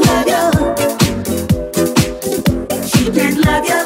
love you. She can't love you.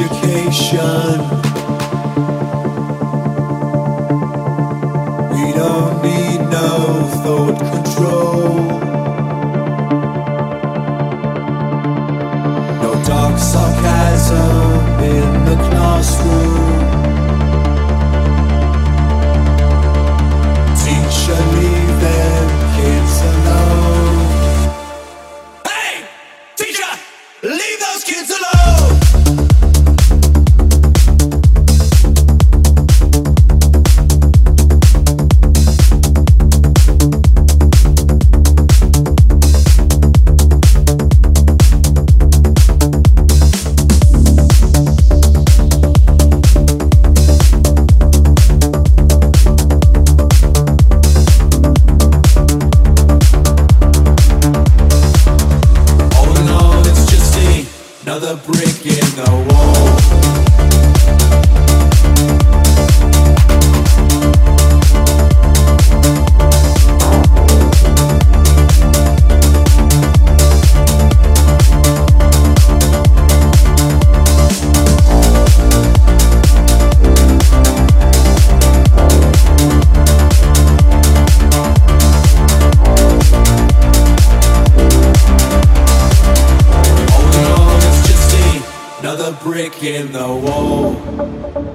Education. We don't need no thought control. No dark sarcasm in the classroom. Brick in the wall.